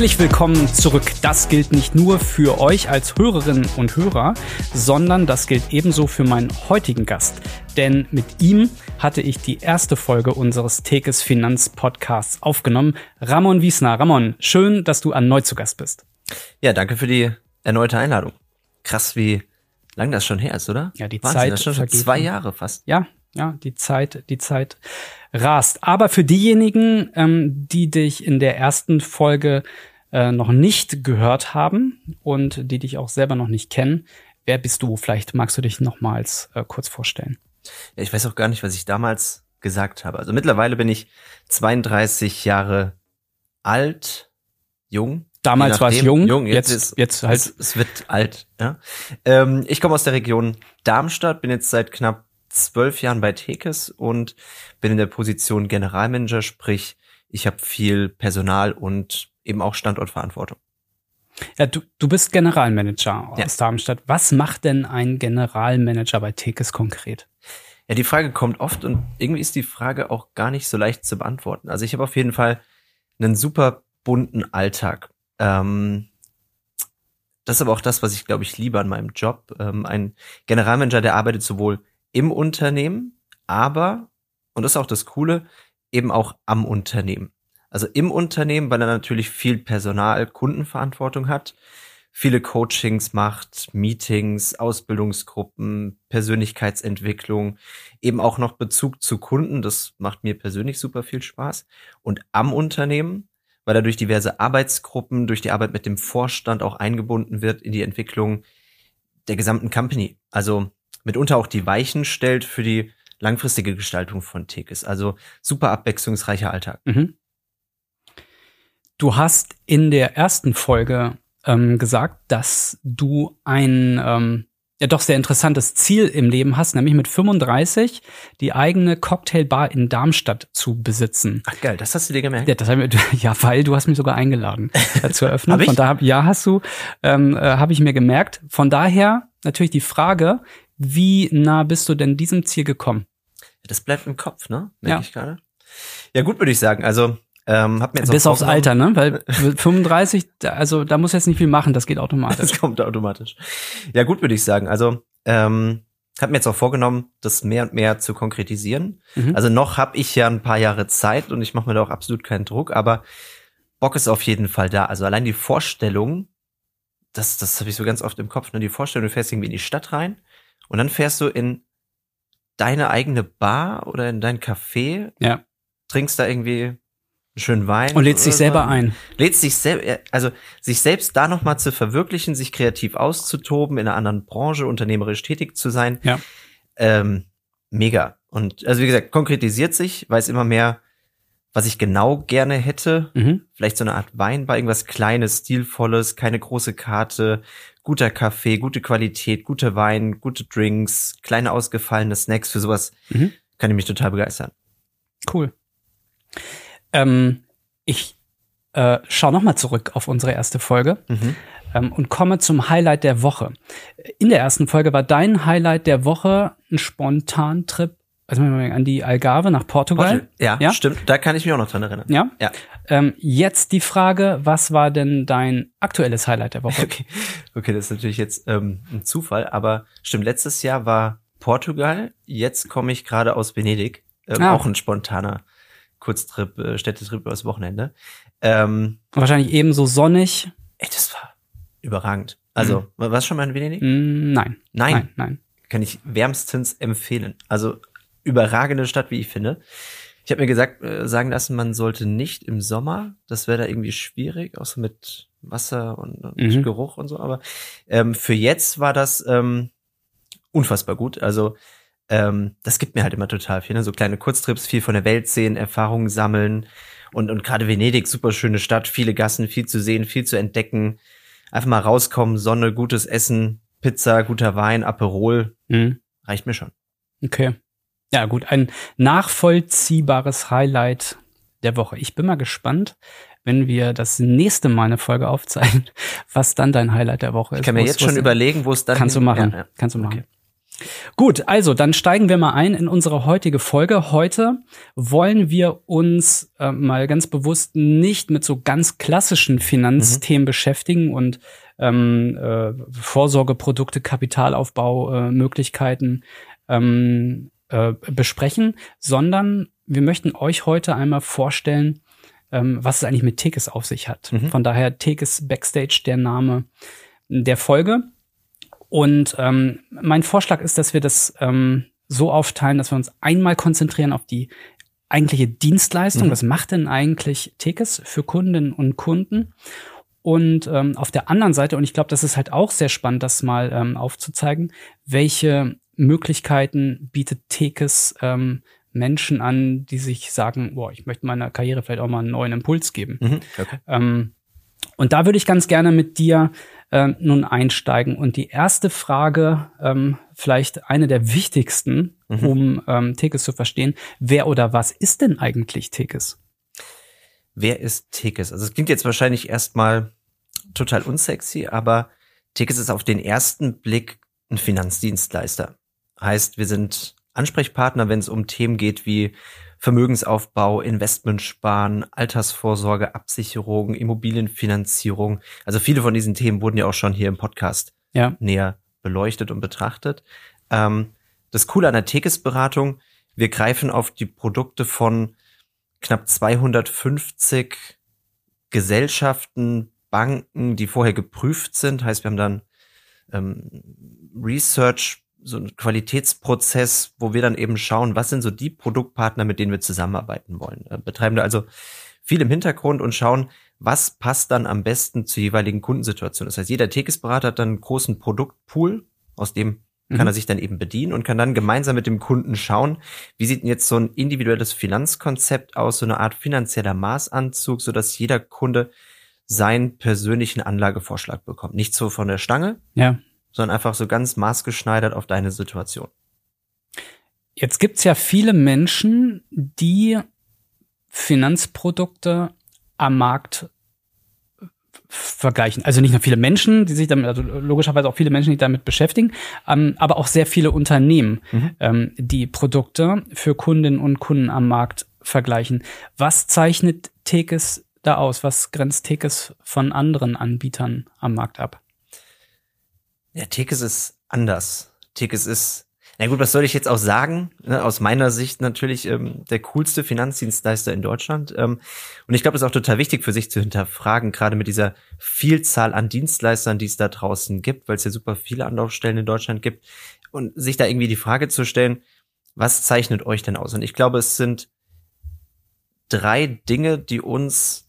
Herzlich willkommen zurück. Das gilt nicht nur für euch als Hörerinnen und Hörer, sondern das gilt ebenso für meinen heutigen Gast. Denn mit ihm hatte ich die erste Folge unseres Tekes Finanz Podcasts aufgenommen. Ramon Wiesner. Ramon, schön, dass du erneut zu Gast bist. Ja, danke für die erneute Einladung. Krass, wie lang das schon her ist, oder? Ja, die Wahnsinn, Zeit das ist schon zwei Jahre fast. Ja, ja, die Zeit, die Zeit rast. Aber für diejenigen, ähm, die dich in der ersten Folge äh, noch nicht gehört haben und die dich auch selber noch nicht kennen, wer bist du? Vielleicht magst du dich nochmals äh, kurz vorstellen. Ja, ich weiß auch gar nicht, was ich damals gesagt habe. Also mittlerweile bin ich 32 Jahre alt, jung. Damals war es jung, jung jetzt, jetzt, ist, jetzt halt. Es, es wird alt. Ja. Ähm, ich komme aus der Region Darmstadt, bin jetzt seit knapp zwölf Jahren bei Tekes und bin in der Position Generalmanager, sprich, ich habe viel Personal und eben auch Standortverantwortung. Ja, du, du bist Generalmanager Ja. aus Darmstadt. Was macht denn ein Generalmanager bei Tekes konkret? Ja, die Frage kommt oft und irgendwie ist die Frage auch gar nicht so leicht zu beantworten. Also ich habe auf jeden Fall einen super bunten Alltag. Ähm, das ist aber auch das, was ich, glaube ich, liebe an meinem Job. Ähm, ein Generalmanager, der arbeitet sowohl im Unternehmen, aber, und das ist auch das Coole, eben auch am Unternehmen. Also im Unternehmen, weil er natürlich viel Personal, Kundenverantwortung hat, viele Coachings macht, Meetings, Ausbildungsgruppen, Persönlichkeitsentwicklung, eben auch noch Bezug zu Kunden. Das macht mir persönlich super viel Spaß. Und am Unternehmen, weil er durch diverse Arbeitsgruppen, durch die Arbeit mit dem Vorstand auch eingebunden wird in die Entwicklung der gesamten Company. Also mitunter auch die Weichen stellt für die langfristige Gestaltung von Tekes. Also super abwechslungsreicher Alltag. Mhm. Du hast in der ersten Folge ähm, gesagt, dass du ein ähm, ja doch sehr interessantes Ziel im Leben hast, nämlich mit 35 die eigene Cocktailbar in Darmstadt zu besitzen. Ach geil, das hast du dir gemerkt? Ja, das hab ich, ja, weil du hast mich sogar eingeladen äh, zu eröffnen. Hab ich? Von da hab, ja, hast du, ähm, äh, habe ich mir gemerkt. Von daher natürlich die Frage, wie nah bist du denn diesem Ziel gekommen? Das bleibt im Kopf, ne? Merke Ja. ich gerade. Ja, gut, würde ich sagen. Also, ähm, hab mir jetzt Bis aufs Alter, ne? Weil 35, da- also da muss jetzt nicht viel machen, das geht automatisch. Das kommt automatisch. Ja, gut, würde ich sagen. Also, ähm, habe mir jetzt auch vorgenommen, das mehr und mehr zu konkretisieren. Mhm. Also noch habe ich ja ein paar Jahre Zeit und ich mache mir da auch absolut keinen Druck, aber Bock ist auf jeden Fall da. Also allein die Vorstellung, das, das habe ich so ganz oft im Kopf, ne? Die Vorstellung, du fährst irgendwie in die Stadt rein und dann fährst du in deine eigene Bar oder in dein Café, Ja. trinkst da irgendwie schönen Wein. Und lädst dich oder selber ein. lädst sich selbst, also sich selbst da nochmal zu verwirklichen, sich kreativ auszutoben, in einer anderen Branche unternehmerisch tätig zu sein. Ja. Ähm, mega. Und also wie gesagt, konkretisiert sich, weiß immer mehr, was ich genau gerne hätte. Mhm. Vielleicht so eine Art Weinbar, irgendwas Kleines, Stilvolles, keine große Karte, guter Kaffee, gute Qualität, guter Wein, gute Drinks, kleine ausgefallene Snacks, für sowas Mhm. kann ich mich total begeistern. Cool. Ähm, ich äh, schaue nochmal zurück auf unsere erste Folge Mhm. ähm, und komme zum Highlight der Woche. In der ersten Folge war dein Highlight der Woche ein Spontantrip also an die Algarve nach Portugal. Ja, Ja? stimmt. Da kann ich mich auch noch dran erinnern. Ja. Ja. Ähm, jetzt die Frage, was war denn dein aktuelles Highlight der Woche? Okay, okay, das ist natürlich jetzt ähm, ein Zufall, aber stimmt, letztes Jahr war Portugal, jetzt komme ich gerade aus Venedig, ähm, Ah. auch ein spontaner Kurztrip, äh, Städtetrip übers Wochenende. Ähm, Wahrscheinlich ebenso sonnig. ey, das war überragend. Also, warst du schon mal in Venedig? Mm, nein. Nein. Nein, nein. Kann ich wärmstens empfehlen. Also, überragende Stadt, wie ich finde. Ich habe mir gesagt, äh, sagen lassen, man sollte nicht im Sommer, das wäre da irgendwie schwierig, außer mit Wasser und, und Mhm. Geruch und so. Aber ähm, für jetzt war das ähm, unfassbar gut. Also ähm, das gibt mir halt immer total viel. Ne? So kleine Kurztrips, viel von der Welt sehen, Erfahrungen sammeln und und gerade Venedig, super schöne Stadt, viele Gassen, viel zu sehen, viel zu entdecken. Einfach mal rauskommen, Sonne, gutes Essen, Pizza, guter Wein, Aperol, Mhm. reicht mir schon. Okay. Ja, gut, ein nachvollziehbares Highlight der Woche. Ich bin mal gespannt, wenn wir das nächste Mal eine Folge aufzeichnen, was dann dein Highlight der Woche ist. Ich kann mir jetzt schon überlegen, wo es dann Kannst du machen. Ja, ja. Kannst du machen. Okay. Gut, also dann steigen wir mal ein in unsere heutige Folge. Heute wollen wir uns äh, mal ganz bewusst nicht mit so ganz klassischen Finanzthemen mhm. beschäftigen und ähm, äh, Vorsorgeprodukte, Kapitalaufbau, äh, Möglichkeiten ähm, äh, besprechen, sondern wir möchten euch heute einmal vorstellen, ähm, was es eigentlich mit Tekes auf sich hat. Mhm. Von daher Tekes Backstage der Name der Folge. Und ähm, mein Vorschlag ist, dass wir das ähm, so aufteilen, dass wir uns einmal konzentrieren auf die eigentliche Dienstleistung. Mhm. Was macht denn eigentlich Tekes für Kundinnen und Kunden? Und ähm, auf der anderen Seite, und ich glaube, das ist halt auch sehr spannend, das mal ähm, aufzuzeigen, welche Möglichkeiten bietet Tekes ähm, Menschen an, die sich sagen, boah, ich möchte meiner Karriere vielleicht auch mal einen neuen Impuls geben. Mhm, okay. ähm, und da würde ich ganz gerne mit dir äh, nun einsteigen. Und die erste Frage, ähm, vielleicht eine der wichtigsten, mhm. um ähm, Tekes zu verstehen, wer oder was ist denn eigentlich Tekes? Wer ist Tekes? Also es klingt jetzt wahrscheinlich erstmal total unsexy, aber Tekes ist auf den ersten Blick ein Finanzdienstleister. Heißt, wir sind Ansprechpartner, wenn es um Themen geht wie Vermögensaufbau, Investmentsparen, Altersvorsorge, Absicherung, Immobilienfinanzierung. Also viele von diesen Themen wurden ja auch schon hier im Podcast ja. näher beleuchtet und betrachtet. Ähm, das Coole an der Tekes-Beratung, wir greifen auf die Produkte von knapp 250 Gesellschaften, Banken, die vorher geprüft sind. Heißt, wir haben dann ähm, Research so ein Qualitätsprozess, wo wir dann eben schauen, was sind so die Produktpartner, mit denen wir zusammenarbeiten wollen. Äh, betreiben da also viel im Hintergrund und schauen, was passt dann am besten zur jeweiligen Kundensituation. Das heißt, jeder Tekesberater hat dann einen großen Produktpool, aus dem mhm. kann er sich dann eben bedienen und kann dann gemeinsam mit dem Kunden schauen, wie sieht denn jetzt so ein individuelles Finanzkonzept aus, so eine Art finanzieller Maßanzug, so dass jeder Kunde seinen persönlichen Anlagevorschlag bekommt. Nicht so von der Stange, ja sondern einfach so ganz maßgeschneidert auf deine Situation. Jetzt gibt's ja viele Menschen, die Finanzprodukte am Markt vergleichen. Also nicht nur viele Menschen, die sich damit, also logischerweise auch viele Menschen, die damit beschäftigen, ähm, aber auch sehr viele Unternehmen, mhm. ähm, die Produkte für Kundinnen und Kunden am Markt vergleichen. Was zeichnet Tekes da aus? Was grenzt Tekes von anderen Anbietern am Markt ab? Ja, Tekes ist anders. Tekes ist, na gut, was soll ich jetzt auch sagen? Ne, aus meiner Sicht natürlich ähm, der coolste Finanzdienstleister in Deutschland. Ähm, und ich glaube, es ist auch total wichtig für sich zu hinterfragen, gerade mit dieser Vielzahl an Dienstleistern, die es da draußen gibt, weil es ja super viele Anlaufstellen in Deutschland gibt. Und sich da irgendwie die Frage zu stellen, was zeichnet euch denn aus? Und ich glaube, es sind drei Dinge, die uns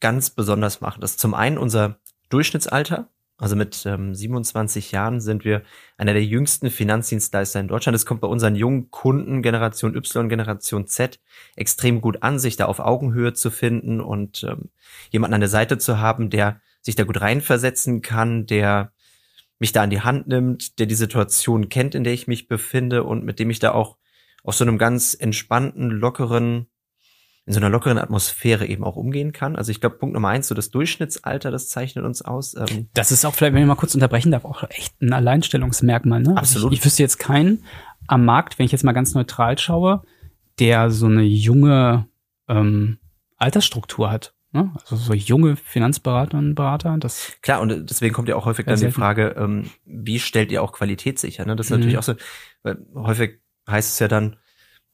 ganz besonders machen. Das ist zum einen unser Durchschnittsalter. Also mit ähm, 27 Jahren sind wir einer der jüngsten Finanzdienstleister in Deutschland. Es kommt bei unseren jungen Kunden, Generation Y, Generation Z, extrem gut an, sich da auf Augenhöhe zu finden und ähm, jemanden an der Seite zu haben, der sich da gut reinversetzen kann, der mich da an die Hand nimmt, der die Situation kennt, in der ich mich befinde und mit dem ich da auch aus so einem ganz entspannten, lockeren in so einer lockeren Atmosphäre eben auch umgehen kann. Also ich glaube, Punkt Nummer eins, so das Durchschnittsalter, das zeichnet uns aus. Ähm das ist auch vielleicht, wenn ich mal kurz unterbrechen darf, auch echt ein Alleinstellungsmerkmal. Ne? Absolut. Also ich, ich wüsste jetzt keinen am Markt, wenn ich jetzt mal ganz neutral schaue, der so eine junge ähm, Altersstruktur hat. Ne? Also so junge Finanzberater und Berater. Das Klar, und deswegen kommt ja auch häufig dann die Frage, ähm, wie stellt ihr auch Qualität sicher? Ne? Das ist mhm. natürlich auch so, weil häufig heißt es ja dann,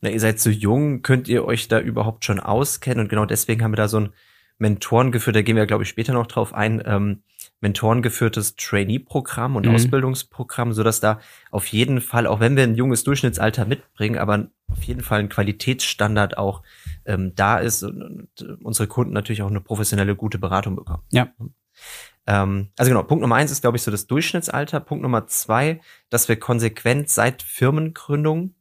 na, ihr seid so jung, könnt ihr euch da überhaupt schon auskennen? Und genau deswegen haben wir da so ein Mentoren geführt, da gehen wir, glaube ich, später noch drauf ein, ähm, Mentoren geführtes Trainee-Programm und mhm. Ausbildungsprogramm, so dass da auf jeden Fall, auch wenn wir ein junges Durchschnittsalter mitbringen, aber auf jeden Fall ein Qualitätsstandard auch ähm, da ist und, und unsere Kunden natürlich auch eine professionelle, gute Beratung bekommen. Ja. Ähm, also genau, Punkt Nummer eins ist, glaube ich, so das Durchschnittsalter. Punkt Nummer zwei, dass wir konsequent seit Firmengründung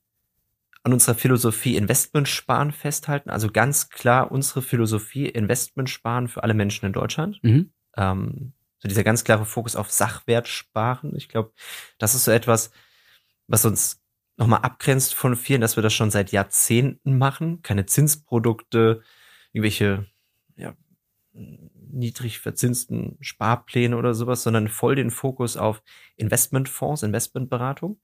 an unserer Philosophie Investment sparen festhalten. Also ganz klar unsere Philosophie Investment sparen für alle Menschen in Deutschland. Mhm. Ähm, so dieser ganz klare Fokus auf Sachwert sparen. Ich glaube, das ist so etwas, was uns nochmal abgrenzt von vielen, dass wir das schon seit Jahrzehnten machen. Keine Zinsprodukte, irgendwelche ja, niedrig verzinsten Sparpläne oder sowas, sondern voll den Fokus auf Investmentfonds, Investmentberatung.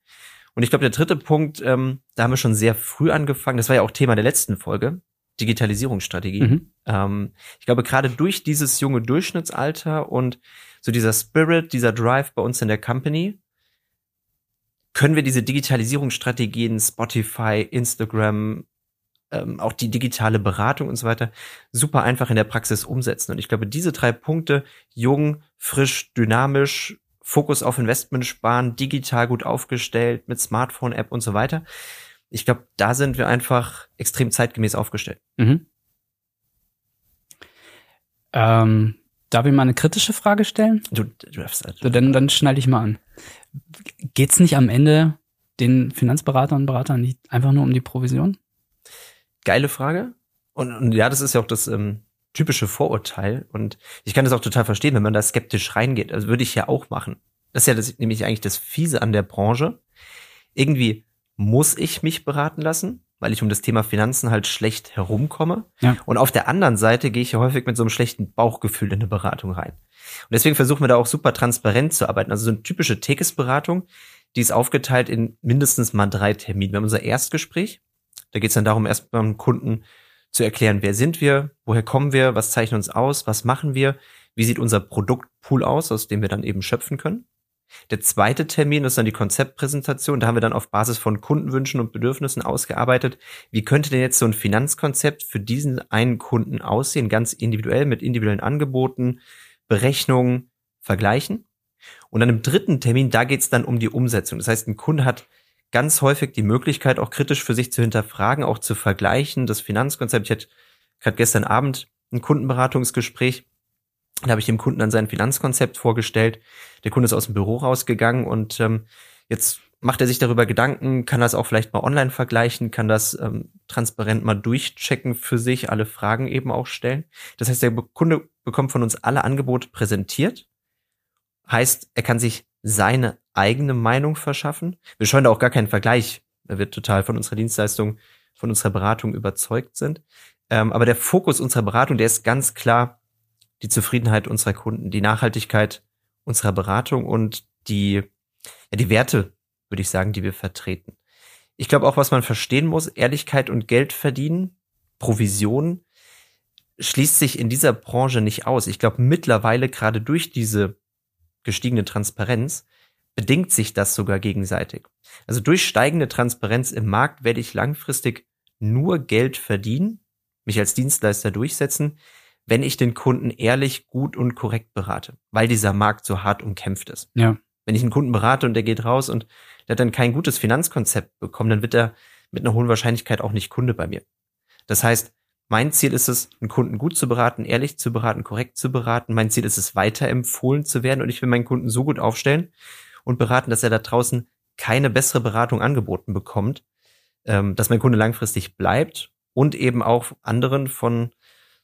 Und ich glaube, der dritte Punkt, ähm, da haben wir schon sehr früh angefangen, das war ja auch Thema der letzten Folge, Digitalisierungsstrategie. Mhm. Ähm, ich glaube, gerade durch dieses junge Durchschnittsalter und so dieser Spirit, dieser Drive bei uns in der Company, können wir diese Digitalisierungsstrategien, Spotify, Instagram, ähm, auch die digitale Beratung und so weiter super einfach in der Praxis umsetzen. Und ich glaube, diese drei Punkte, jung, frisch, dynamisch, Fokus auf Investment sparen, digital gut aufgestellt, mit Smartphone-App und so weiter. Ich glaube, da sind wir einfach extrem zeitgemäß aufgestellt. Mhm. Ähm, darf ich mal eine kritische Frage stellen? Du, du darfst also. So, dann, dann schneide ich mal an. Geht's nicht am Ende den Finanzberatern und Beratern nicht einfach nur um die Provision? geile Frage. Und, und ja, das ist ja auch das ähm, typische Vorurteil. Und ich kann das auch total verstehen, wenn man da skeptisch reingeht. Also würde ich ja auch machen. Das ist ja das, nämlich eigentlich das Fiese an der Branche. Irgendwie muss ich mich beraten lassen, weil ich um das Thema Finanzen halt schlecht herumkomme. Ja. Und auf der anderen Seite gehe ich ja häufig mit so einem schlechten Bauchgefühl in eine Beratung rein. Und deswegen versuchen wir da auch super transparent zu arbeiten. Also so eine typische Tekes-Beratung, die ist aufgeteilt in mindestens mal drei Termine. Wir haben unser Erstgespräch, da geht es dann darum, erst beim Kunden zu erklären, wer sind wir, woher kommen wir, was zeichnet uns aus, was machen wir, wie sieht unser Produktpool aus, aus dem wir dann eben schöpfen können. Der zweite Termin ist dann die Konzeptpräsentation. Da haben wir dann auf Basis von Kundenwünschen und Bedürfnissen ausgearbeitet. Wie könnte denn jetzt so ein Finanzkonzept für diesen einen Kunden aussehen, ganz individuell mit individuellen Angeboten, Berechnungen, Vergleichen? Und dann im dritten Termin, da geht es dann um die Umsetzung. Das heißt, ein Kunde hat ganz häufig die Möglichkeit, auch kritisch für sich zu hinterfragen, auch zu vergleichen. Das Finanzkonzept, ich hatte gerade gestern Abend ein Kundenberatungsgespräch, da habe ich dem Kunden dann sein Finanzkonzept vorgestellt. Der Kunde ist aus dem Büro rausgegangen und ähm, jetzt macht er sich darüber Gedanken, kann das auch vielleicht mal online vergleichen, kann das ähm, transparent mal durchchecken für sich, alle Fragen eben auch stellen. Das heißt, der Kunde bekommt von uns alle Angebote präsentiert. Heißt, er kann sich seine eigene Meinung verschaffen. Wir scheuen da auch gar keinen Vergleich. Er wird total von unserer Dienstleistung, von unserer Beratung überzeugt sind. Ähm, aber der Fokus unserer Beratung, der ist ganz klar die Zufriedenheit unserer Kunden, die Nachhaltigkeit unserer Beratung und die, ja, die Werte, würde ich sagen, die wir vertreten. Ich glaube auch, was man verstehen muss, Ehrlichkeit und Geld verdienen, Provision, schließt sich in dieser Branche nicht aus. Ich glaube, mittlerweile gerade durch diese gestiegene Transparenz bedingt sich das sogar gegenseitig. Also durch steigende Transparenz im Markt werde ich langfristig nur Geld verdienen, mich als Dienstleister durchsetzen, wenn ich den Kunden ehrlich, gut und korrekt berate, weil dieser Markt so hart umkämpft ist. Ja. Wenn ich einen Kunden berate und der geht raus und der hat dann kein gutes Finanzkonzept bekommen, dann wird er mit einer hohen Wahrscheinlichkeit auch nicht Kunde bei mir. Das heißt, mein Ziel ist es, einen Kunden gut zu beraten, ehrlich zu beraten, korrekt zu beraten. Mein Ziel ist es, weiterempfohlen zu werden und ich will meinen Kunden so gut aufstellen und beraten, dass er da draußen keine bessere Beratung angeboten bekommt, ähm, dass mein Kunde langfristig bleibt und eben auch anderen von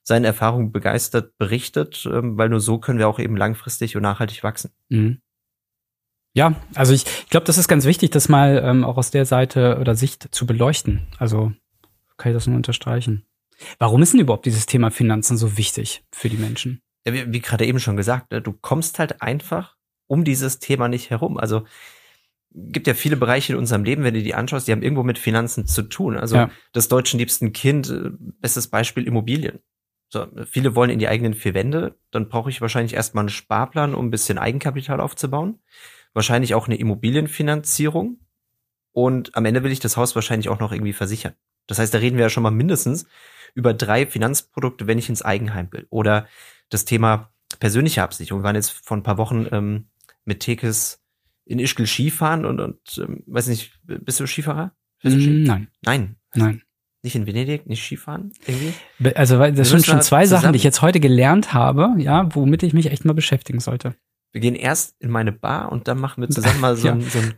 seinen Erfahrungen begeistert berichtet, ähm, weil nur so können wir auch eben langfristig und nachhaltig wachsen. Mhm. Ja, also ich, ich glaube, das ist ganz wichtig, das mal ähm, auch aus der Seite oder Sicht zu beleuchten. Also kann ich das nur unterstreichen. Warum ist denn überhaupt dieses Thema Finanzen so wichtig für die Menschen? Ja, wie, wie gerade eben schon gesagt, ne, du kommst halt einfach um dieses Thema nicht herum. Also gibt ja viele Bereiche in unserem Leben, wenn du die anschaust, die haben irgendwo mit Finanzen zu tun. Also ja. das deutschen liebsten Kind, äh, bestes Beispiel Immobilien. So, viele wollen in die eigenen vier Wände, dann brauche ich wahrscheinlich erstmal einen Sparplan, um ein bisschen Eigenkapital aufzubauen. Wahrscheinlich auch eine Immobilienfinanzierung. Und am Ende will ich das Haus wahrscheinlich auch noch irgendwie versichern. Das heißt, da reden wir ja schon mal mindestens über drei Finanzprodukte, wenn ich ins Eigenheim will. Oder das Thema persönliche Absicherung. Wir waren jetzt vor ein paar Wochen ähm, mit Tekes in Ischgl Skifahren und, und ähm, weiß nicht, bist du Skifahrer? Bist du Ski? Nein. Nein. Nein. Nicht in Venedig, nicht Skifahren irgendwie? Also das sind schon zwei Sachen, die ich jetzt heute gelernt habe, ja, womit ich mich echt mal beschäftigen sollte. Wir gehen erst in meine Bar und dann machen wir zusammen mal so, ja. einen, so einen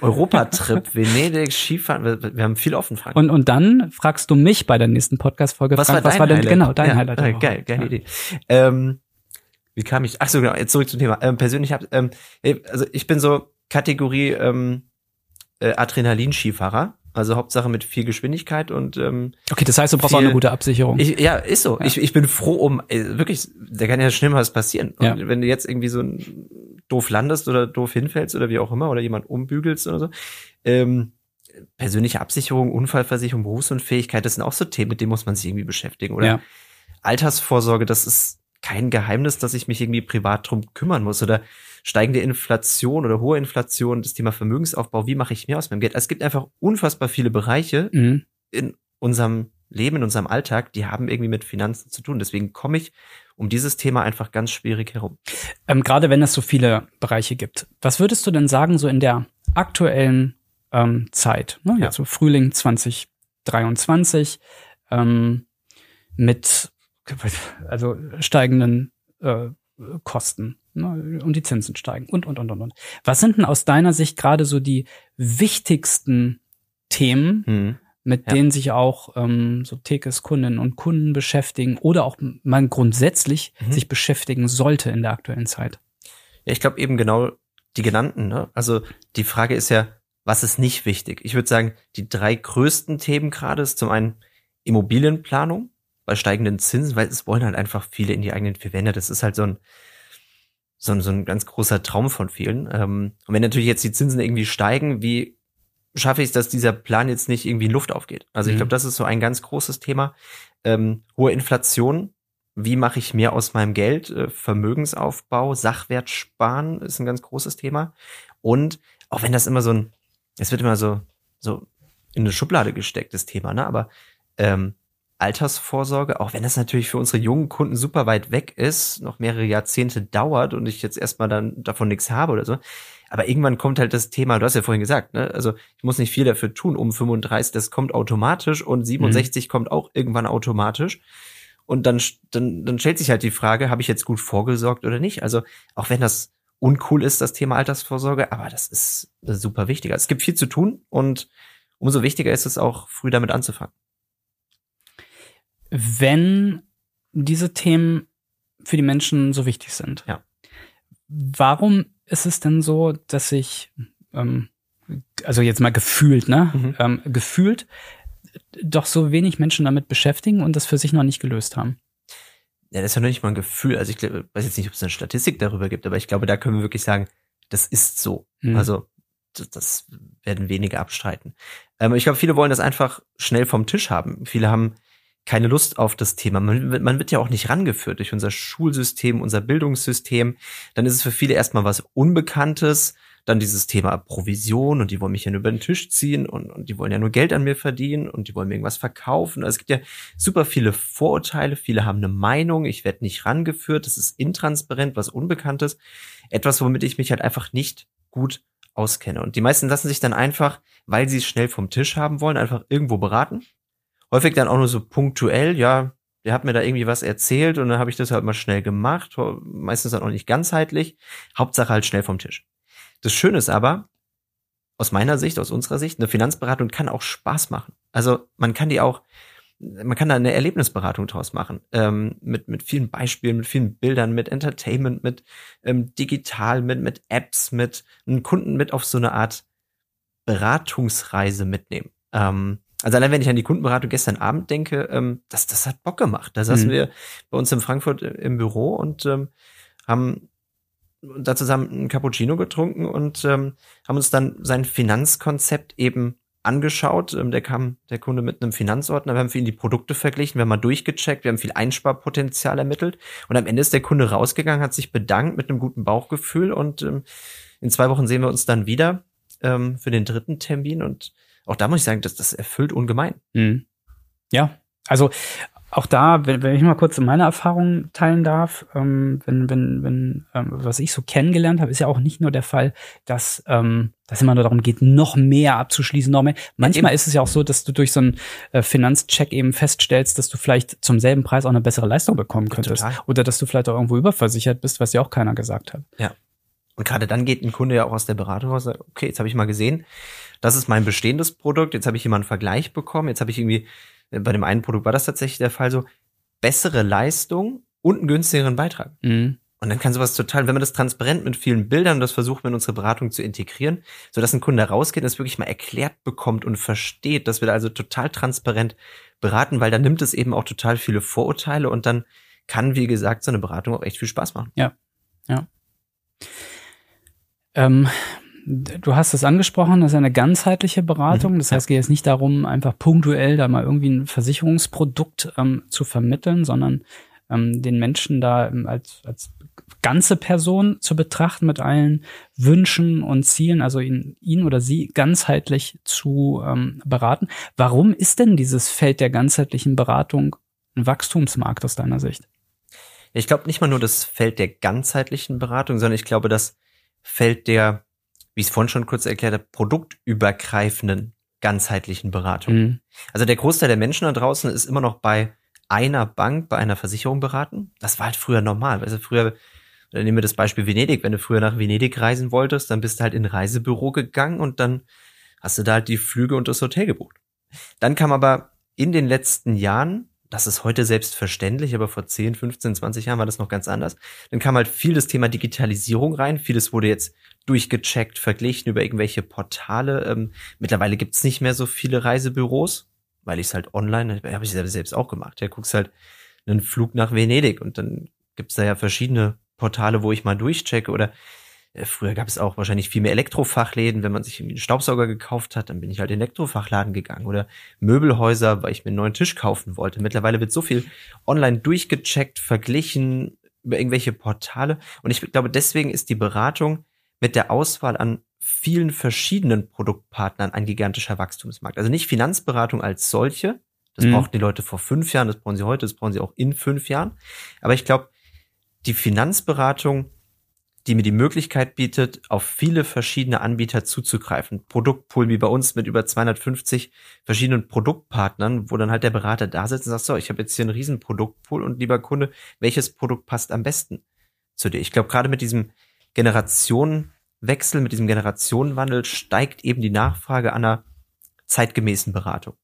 Europatrip, Venedig, Skifahren. Wir, wir, haben viel offen, Frank. Und, und dann fragst du mich bei der nächsten Podcast-Folge, was, Frank, war, was war denn genau dein ja, Highlight? Okay, geil, geile ja. Idee. Ähm, wie kam ich? Ach so, genau, jetzt zurück zum Thema. Ähm, persönlich hab, ähm, also ich bin so Kategorie ähm, äh, Adrenalin-Skifahrer. Also Hauptsache mit viel Geschwindigkeit und ähm, Okay, das heißt, du brauchst viel, auch eine gute Absicherung. Ich, ja, ist so. Ja. Ich, ich bin froh um äh, wirklich, da kann ja schnell was passieren. Und ja. wenn du jetzt irgendwie so ein doof landest oder doof hinfällst oder wie auch immer oder jemand umbügelst oder so. Ähm, persönliche Absicherung, Unfallversicherung, Berufsunfähigkeit, das sind auch so Themen, mit denen muss man sich irgendwie beschäftigen. Oder ja. Altersvorsorge, das ist kein Geheimnis, dass ich mich irgendwie privat drum kümmern muss. Oder steigende Inflation oder hohe Inflation, das Thema Vermögensaufbau, wie mache ich mehr aus meinem Geld? Es gibt einfach unfassbar viele Bereiche mhm. in unserem Leben, in unserem Alltag, die haben irgendwie mit Finanzen zu tun. Deswegen komme ich um dieses Thema einfach ganz schwierig herum. Ähm, Gerade wenn es so viele Bereiche gibt. Was würdest du denn sagen, so in der aktuellen ähm, Zeit, ne? ja. so Frühling 2023, ähm, mit also steigenden äh, Kosten ne? und die Zinsen steigen und, und, und, und, und. Was sind denn aus deiner Sicht gerade so die wichtigsten Themen, mhm mit ja. denen sich auch ähm, so Tekes Kundinnen und Kunden beschäftigen oder auch man grundsätzlich mhm. sich beschäftigen sollte in der aktuellen Zeit. Ja, ich glaube eben genau die genannten. Ne? Also die Frage ist ja, was ist nicht wichtig? Ich würde sagen, die drei größten Themen gerade ist zum einen Immobilienplanung bei steigenden Zinsen, weil es wollen halt einfach viele in die eigenen vier Wände. Das ist halt so ein so ein, so ein ganz großer Traum von vielen. Ähm, und wenn natürlich jetzt die Zinsen irgendwie steigen, wie schaffe ich es, dass dieser Plan jetzt nicht irgendwie in Luft aufgeht. Also mhm. ich glaube, das ist so ein ganz großes Thema. Ähm, hohe Inflation. Wie mache ich mehr aus meinem Geld? Äh, Vermögensaufbau, Sachwert sparen ist ein ganz großes Thema. Und auch wenn das immer so ein, es wird immer so, so in eine Schublade gesteckt, das Thema, ne? Aber ähm, Altersvorsorge, auch wenn das natürlich für unsere jungen Kunden super weit weg ist, noch mehrere Jahrzehnte dauert und ich jetzt erstmal dann davon nichts habe oder so, aber irgendwann kommt halt das Thema, du hast ja vorhin gesagt, ne? Also ich muss nicht viel dafür tun, um 35, das kommt automatisch und 67 mhm. kommt auch irgendwann automatisch. Und dann, dann, dann stellt sich halt die Frage, habe ich jetzt gut vorgesorgt oder nicht? Also auch wenn das uncool ist, das Thema Altersvorsorge, aber das ist super wichtig. Also es gibt viel zu tun und umso wichtiger ist es auch, früh damit anzufangen. Wenn diese Themen für die Menschen so wichtig sind, ja. warum ist es denn so, dass ich, ähm, also jetzt mal gefühlt, ne, mhm. ähm, gefühlt doch so wenig Menschen damit beschäftigen und das für sich noch nicht gelöst haben? Ja, das ist ja noch nicht mal ein Gefühl. Also ich glaub, weiß jetzt nicht, ob es eine Statistik darüber gibt, aber ich glaube, da können wir wirklich sagen, das ist so. Mhm. Also das, das, werden wenige abstreiten. Ähm, ich glaube, viele wollen das einfach schnell vom Tisch haben. Viele haben keine Lust auf das Thema. Man, man, wird ja auch nicht rangeführt durch unser Schulsystem, unser Bildungssystem. Dann ist es für viele erstmal was Unbekanntes. Dann dieses Thema Provision und die wollen mich ja nur über den Tisch ziehen und, und die wollen ja nur Geld an mir verdienen und die wollen mir irgendwas verkaufen. Also es gibt ja super viele Vorurteile. Viele haben eine Meinung. Ich werde nicht rangeführt. Das ist intransparent, was Unbekanntes. Etwas, womit ich mich halt einfach nicht gut auskenne. Und die meisten lassen sich dann einfach, weil sie es schnell vom Tisch haben wollen, einfach irgendwo beraten häufig dann auch nur so punktuell, ja, der hat mir da irgendwie was erzählt und dann habe ich das halt mal schnell gemacht, meistens dann auch nicht ganzheitlich, Hauptsache halt schnell vom Tisch. Das Schöne ist aber, aus meiner Sicht, aus unserer Sicht, eine Finanzberatung kann auch Spaß machen. Also man kann die auch, man kann da eine Erlebnisberatung draus machen, ähm, mit, mit vielen Beispielen, mit vielen Bildern, mit Entertainment, mit ähm, digital, mit, mit Apps, mit einem Kunden mit auf so eine Art Beratungsreise mitnehmen. Ähm, also allein wenn ich an die Kundenberatung gestern Abend denke, ähm, das, das hat Bock gemacht. Da saßen mhm. wir bei uns in Frankfurt im Büro und ähm, haben da zusammen einen Cappuccino getrunken und ähm, haben uns dann sein Finanzkonzept eben angeschaut. Ähm, der kam, der Kunde mit einem Finanzordner. Wir haben für ihn die Produkte verglichen, wir haben mal durchgecheckt, wir haben viel Einsparpotenzial ermittelt. Und am Ende ist der Kunde rausgegangen, hat sich bedankt mit einem guten Bauchgefühl und ähm, in zwei Wochen sehen wir uns dann wieder ähm, für den dritten Termin und auch da muss ich sagen, das, das erfüllt ungemein. Mhm. Ja, also auch da, wenn, wenn ich mal kurz meine Erfahrungen teilen darf, ähm, wenn, wenn, wenn, ähm, was ich so kennengelernt habe, ist ja auch nicht nur der Fall, dass ähm, dass immer nur darum geht, noch mehr abzuschließen, noch mehr. Manchmal ja, ist es ja auch so, dass du durch so einen äh, Finanzcheck eben feststellst, dass du vielleicht zum selben Preis auch eine bessere Leistung bekommen könntest. Total. Oder dass du vielleicht auch irgendwo überversichert bist, was ja auch keiner gesagt hat. Ja. Und gerade dann geht ein Kunde ja auch aus der Beratung raus und sagt, okay, jetzt habe ich mal gesehen, das ist mein bestehendes Produkt, jetzt habe ich hier mal einen Vergleich bekommen, jetzt habe ich irgendwie, äh, bei dem einen Produkt war das tatsächlich der Fall so, bessere Leistung und einen günstigeren Beitrag. Mhm. Und dann kann sowas total, wenn man das transparent mit vielen Bildern, das versucht man in unsere Beratung zu integrieren, so dass ein Kunde rausgeht und es wirklich mal erklärt bekommt und versteht, dass wir da also total transparent beraten, weil dann nimmt es eben auch total viele Vorurteile und dann kann, wie gesagt, so eine Beratung auch echt viel Spaß machen. Ja, ja. Ähm, du hast es angesprochen, das ist eine ganzheitliche Beratung. Mhm, das heißt, es geht jetzt nicht darum, einfach punktuell da mal irgendwie ein Versicherungsprodukt ähm, zu vermitteln, sondern ähm, den Menschen da ähm, als, als ganze Person zu betrachten mit allen Wünschen und Zielen, also ihn, ihn oder sie ganzheitlich zu ähm, beraten. Warum ist denn dieses Feld der ganzheitlichen Beratung ein Wachstumsmarkt aus deiner Sicht? Ich glaube nicht mal nur das Feld der ganzheitlichen Beratung, sondern ich glaube das Feld der, wie ich es vorhin schon kurz erklärt habe, produktübergreifenden ganzheitlichen Beratung. Mhm. Also der Großteil der Menschen da draußen ist immer noch bei einer Bank, bei einer Versicherung beraten. Das war halt früher normal. Also früher dann nehmen wir das Beispiel Venedig. Wenn du früher nach Venedig reisen wolltest, dann bist du halt in ein Reisebüro gegangen und dann hast du da halt die Flüge und das Hotel gebucht. Dann kam aber in den letzten Jahren, das ist heute selbstverständlich, aber vor 10, 15, 20 Jahren war das noch ganz anders, dann kam halt viel das Thema Digitalisierung rein. Vieles wurde jetzt durchgecheckt, verglichen über irgendwelche Portale. Ähm, mittlerweile gibt's nicht mehr so viele Reisebüros, weil ich es halt online, habe ich selbst auch gemacht. Ja, guckst halt einen Flug nach Venedig und dann gibt's da ja verschiedene Portale, wo ich mal durchchecke oder äh, Früher gab es auch wahrscheinlich viel mehr Elektrofachläden. Wenn man sich einen Staubsauger gekauft hat, dann bin ich halt in den Elektrofachladen gegangen oder Möbelhäuser, weil ich mir einen neuen Tisch kaufen wollte. Mittlerweile wird so viel online durchgecheckt, verglichen über irgendwelche Portale. Und ich glaube, deswegen ist die Beratung mit der Auswahl an vielen verschiedenen Produktpartnern ein gigantischer Wachstumsmarkt. Also nicht Finanzberatung als solche. Das mhm. brauchten die Leute vor fünf Jahren, das brauchen sie heute, das brauchen sie auch in fünf Jahren. Aber ich glaube, die Finanzberatung, die mir die Möglichkeit bietet, auf viele verschiedene Anbieter zuzugreifen. Produktpool wie bei uns mit über 250 verschiedenen Produktpartnern, wo dann halt der Berater da sitzt und sagt, so, ich habe jetzt hier einen riesen Produktpool und lieber Kunde, welches Produkt passt am besten zu dir? Ich glaube, gerade mit diesem Generationenwechsel, mit diesem Generationenwandel steigt eben die Nachfrage an einer zeitgemäßen Beratung.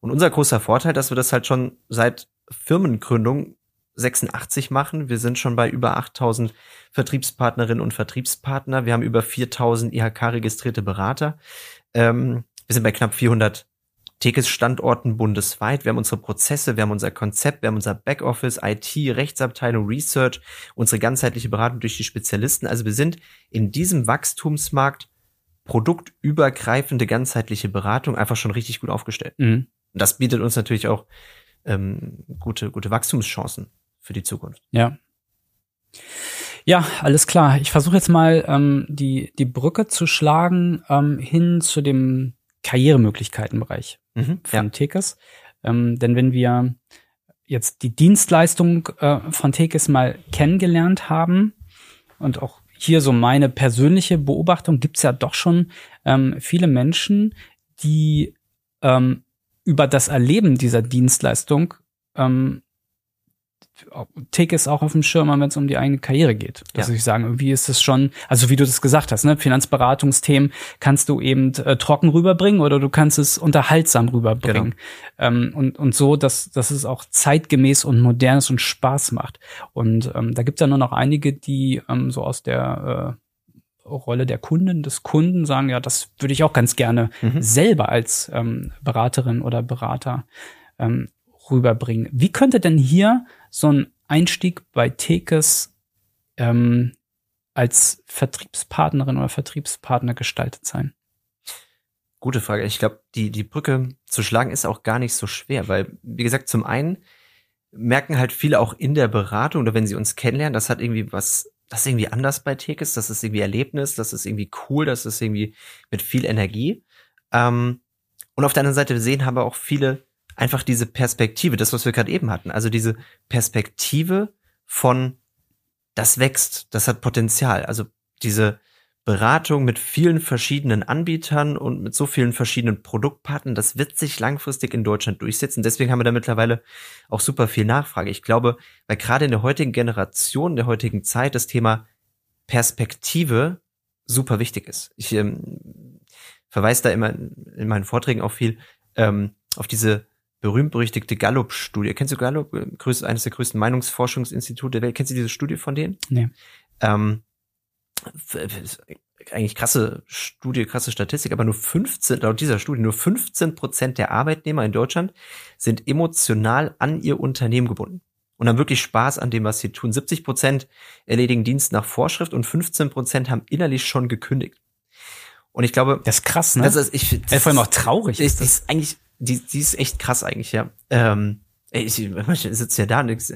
Und unser großer Vorteil, dass wir das halt schon seit Firmengründung 86 machen. Wir sind schon bei über 8000 Vertriebspartnerinnen und Vertriebspartner. Wir haben über 4000 IHK-registrierte Berater. Ähm, wir sind bei knapp 400 Tekes-Standorten bundesweit. Wir haben unsere Prozesse, wir haben unser Konzept, wir haben unser Backoffice, IT, Rechtsabteilung, Research, unsere ganzheitliche Beratung durch die Spezialisten. Also wir sind in diesem Wachstumsmarkt produktübergreifende ganzheitliche Beratung einfach schon richtig gut aufgestellt. Mhm. Und das bietet uns natürlich auch ähm, gute, gute Wachstumschancen für die Zukunft. Ja. Ja, alles klar. Ich versuche jetzt mal ähm, die, die Brücke zu schlagen ähm, hin zu dem Karrieremöglichkeitenbereich mhm, von ja. Tekes. Ähm, denn wenn wir jetzt die Dienstleistung äh, von Tekes mal kennengelernt haben und auch hier so meine persönliche Beobachtung, gibt's ja doch schon ähm, viele Menschen, die ähm, über das Erleben dieser Dienstleistung ähm, Take es auch auf dem Schirm, wenn es um die eigene Karriere geht. Dass ja. ich sagen, irgendwie ist es schon, also wie du das gesagt hast, ne, Finanzberatungsthemen kannst du eben äh, trocken rüberbringen oder du kannst es unterhaltsam rüberbringen. Genau. Ähm, und, und so, dass, dass es auch zeitgemäß und modern ist und Spaß macht. Und ähm, da gibt es ja nur noch einige, die ähm, so aus der äh, Rolle der Kunden, des Kunden sagen, ja, das würde ich auch ganz gerne mhm. selber als ähm, Beraterin oder Berater ähm, rüberbringen. Wie könnte denn hier so ein Einstieg bei Tekes ähm, als Vertriebspartnerin oder Vertriebspartner gestaltet sein? Gute Frage. Ich glaube, die, die Brücke zu schlagen ist auch gar nicht so schwer, weil, wie gesagt, zum einen merken halt viele auch in der Beratung oder wenn sie uns kennenlernen, das hat irgendwie was, das ist irgendwie anders bei Tekes, das ist irgendwie Erlebnis, das ist irgendwie cool, das ist irgendwie mit viel Energie. Ähm, und auf der anderen Seite sehen aber auch viele einfach diese Perspektive, das, was wir gerade eben hatten, also diese Perspektive von, das wächst, das hat Potenzial. Also diese Beratung mit vielen verschiedenen Anbietern und mit so vielen verschiedenen Produktpartnern, das wird sich langfristig in Deutschland durchsetzen. Deswegen haben wir da mittlerweile auch super viel Nachfrage. Ich glaube, weil gerade in der heutigen Generation, der heutigen Zeit das Thema Perspektive super wichtig ist. Ich ähm, verweise da immer in meinen Vorträgen auch viel ähm, auf diese berühmt-berüchtigte Gallup-Studie. Kennst du Gallup? Eines der größten Meinungsforschungsinstitute der Welt. Kennst du diese Studie von denen? Nee. Ähm, eigentlich krasse Studie, krasse Statistik, aber nur 15, laut dieser Studie, nur 15 Prozent der Arbeitnehmer in Deutschland sind emotional an ihr Unternehmen gebunden. und haben wirklich Spaß an dem, was sie tun. 70 Prozent erledigen Dienst nach Vorschrift und 15 Prozent haben innerlich schon gekündigt. Und ich glaube, das ist krass, ne? Das ist, ich, das vor allem auch traurig. Ist, ist, ist eigentlich, die, die ist echt krass eigentlich, ja. Ähm, ich, sitze ja da und ich,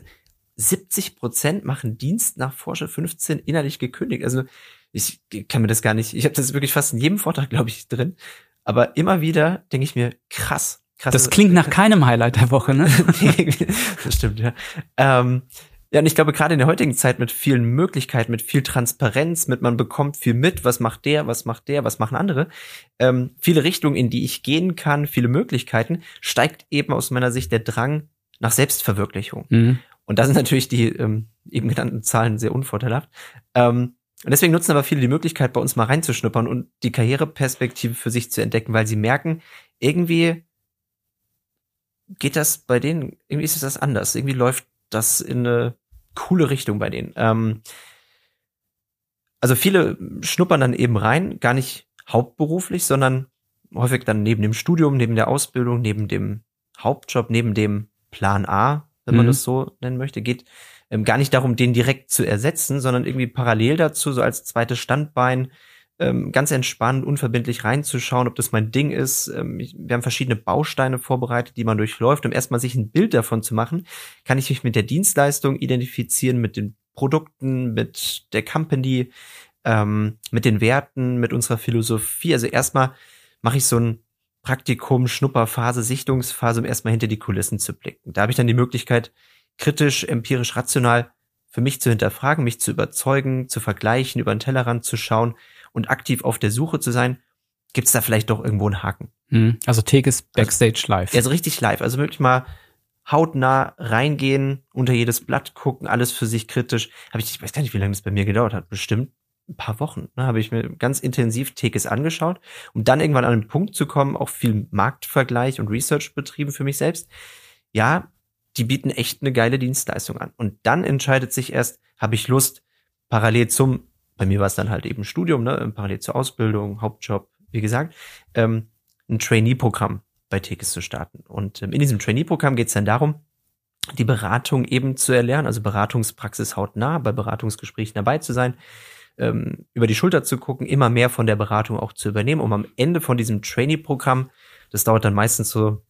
70 Prozent machen Dienst nach Vorschrift, 15 innerlich gekündigt. Also ich kann mir das gar nicht. Ich habe das wirklich fast in jedem Vortrag, glaube ich, drin. Aber immer wieder denke ich mir, krass, Krass. Das klingt nach keinem Highlight der Woche, ne? das stimmt, ja. Ähm, ja, und ich glaube, gerade in der heutigen Zeit mit vielen Möglichkeiten, mit viel Transparenz, mit man bekommt viel mit, was macht der, was macht der, was machen andere, ähm, viele Richtungen, in die ich gehen kann, viele Möglichkeiten, steigt eben aus meiner Sicht der Drang nach Selbstverwirklichung. Mhm. Und da sind natürlich die ähm, eben genannten Zahlen sehr unvorteilhaft. Ähm, und deswegen nutzen aber viele die Möglichkeit, bei uns mal reinzuschnuppern und die Karriereperspektive für sich zu entdecken, weil sie merken, irgendwie geht das bei denen, irgendwie ist das anders. Irgendwie läuft das in eine coole Richtung bei denen. Ähm, also viele schnuppern dann eben rein, gar nicht hauptberuflich, sondern häufig dann neben dem Studium, neben der Ausbildung, neben dem Hauptjob, neben dem Plan A, wenn man mhm. das so nennen möchte, geht ähm, gar nicht darum, den direkt zu ersetzen, sondern irgendwie parallel dazu, so als zweites Standbein, ähm, ganz entspannt, unverbindlich reinzuschauen, ob das mein Ding ist. Ähm, wir haben verschiedene Bausteine vorbereitet, die man durchläuft, um erstmal sich ein Bild davon zu machen. Kann ich mich mit der Dienstleistung identifizieren, mit den Produkten, mit der Company, ähm, mit den Werten, mit unserer Philosophie. Also erstmal mache ich so ein Praktikum, Schnupperphase, Sichtungsphase, um erstmal hinter die Kulissen zu blicken. Da habe ich dann die Möglichkeit, kritisch, empirisch, rational für mich zu hinterfragen, mich zu überzeugen, zu vergleichen, über den Tellerrand zu schauen und aktiv auf der Suche zu sein, gibt es da vielleicht doch irgendwo einen Haken. Mhm. Also Take ist Backstage also, live. Also richtig live. Also wirklich mal hautnah reingehen, unter jedes Blatt gucken, alles für sich kritisch. Habe ich, ich weiß gar nicht, wie lange das bei mir gedauert hat. Bestimmt ein paar Wochen. Ne, habe ich mir ganz intensiv Tekes angeschaut, um dann irgendwann an einen Punkt zu kommen, auch viel Marktvergleich und Research betrieben für mich selbst. Ja, die bieten echt eine geile Dienstleistung an. Und dann entscheidet sich erst, habe ich Lust, parallel zum bei mir war es dann halt eben Studium, ne, parallel zur Ausbildung, Hauptjob, wie gesagt, ähm, ein Trainee-Programm bei Tekes zu starten. Und ähm, in diesem Trainee-Programm geht es dann darum, die Beratung eben zu erlernen, also Beratungspraxis hautnah, bei Beratungsgesprächen dabei zu sein, ähm, über die Schulter zu gucken, immer mehr von der Beratung auch zu übernehmen, um am Ende von diesem Trainee-Programm, das dauert dann meistens so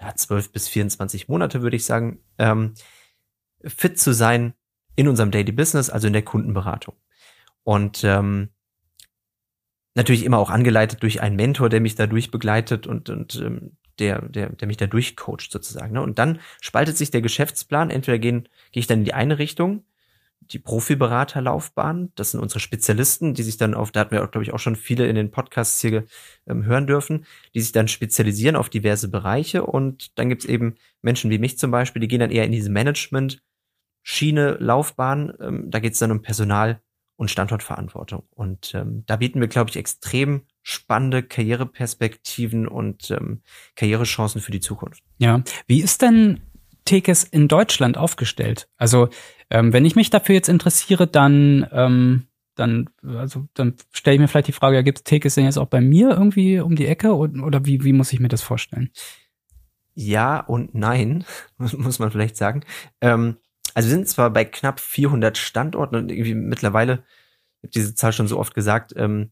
ja, 12 bis 24 Monate, würde ich sagen, ähm, fit zu sein in unserem Daily Business, also in der Kundenberatung. Und ähm, natürlich immer auch angeleitet durch einen Mentor, der mich dadurch begleitet und, und ähm, der, der, der mich dadurch coacht sozusagen. Ne? Und dann spaltet sich der Geschäftsplan. Entweder gehen, gehe ich dann in die eine Richtung, die Profiberaterlaufbahn, das sind unsere Spezialisten, die sich dann auf, da hatten wir, glaube ich, auch schon viele in den Podcasts hier ähm, hören dürfen, die sich dann spezialisieren auf diverse Bereiche. Und dann gibt's eben Menschen wie mich zum Beispiel, die gehen dann eher in diese Management-Schiene, Laufbahn. Ähm, da geht's dann um Personal und Standortverantwortung. Und ähm, da bieten wir, glaube ich, extrem spannende Karriereperspektiven und ähm, Karrierechancen für die Zukunft. Ja, wie ist denn Tekes in Deutschland aufgestellt? Also ähm, wenn ich mich dafür jetzt interessiere, dann ähm, dann also dann stelle ich mir vielleicht die Frage, ja, gibt es Tekes denn jetzt auch bei mir irgendwie um die Ecke oder, oder wie wie muss ich mir das vorstellen? Ja und nein, muss man vielleicht sagen. Ähm, also wir sind zwar bei knapp 400 Standorten und irgendwie mittlerweile, ich habe diese Zahl schon so oft gesagt, ähm,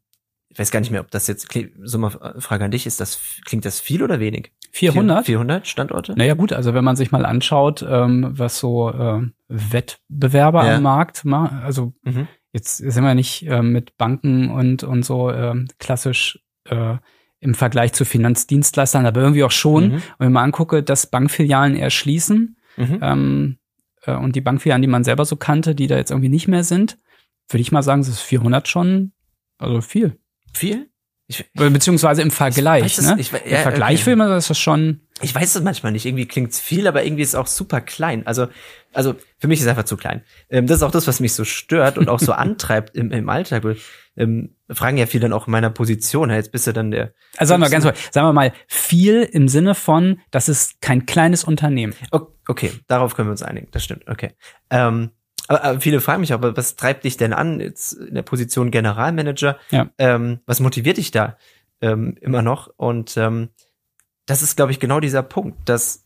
ich weiß gar nicht mehr, ob das jetzt, so mal Frage an dich, ist das, klingt das viel oder wenig? 400? 400 Standorte? Naja gut, also wenn man sich mal anschaut, ähm, was so äh, Wettbewerber ja. am Markt machen, also mhm. jetzt sind wir nicht äh, mit Banken und, und so äh, klassisch äh, im Vergleich zu Finanzdienstleistern, aber irgendwie auch schon. Mhm. Und wenn man angucke, dass Bankfilialen erschließen, mhm. ähm, äh, und die Bankfilialen, die man selber so kannte, die da jetzt irgendwie nicht mehr sind, würde ich mal sagen, es ist 400 schon, also viel. Viel? Ich, Beziehungsweise im Vergleich, weiß, ne? Ich, ja, Im Vergleich okay. will man, ist das schon. Ich weiß es manchmal nicht. Irgendwie klingt's viel, aber irgendwie ist es auch super klein. Also, also für mich ist es einfach zu klein. Ähm, das ist auch das, was mich so stört und auch so antreibt im, im Alltag. Ähm, fragen ja viele dann auch in meiner Position. Jetzt bist du dann der. Also sagen wir ganz mal, sagen wir mal viel im Sinne von, das ist kein kleines Unternehmen. Okay, darauf können wir uns einigen. Das stimmt. Okay. Ähm, aber, aber viele fragen mich aber, was treibt dich denn an jetzt in der Position Generalmanager? Ja. Ähm, was motiviert dich da ähm, immer noch? Und ähm, das ist, glaube ich, genau dieser Punkt, dass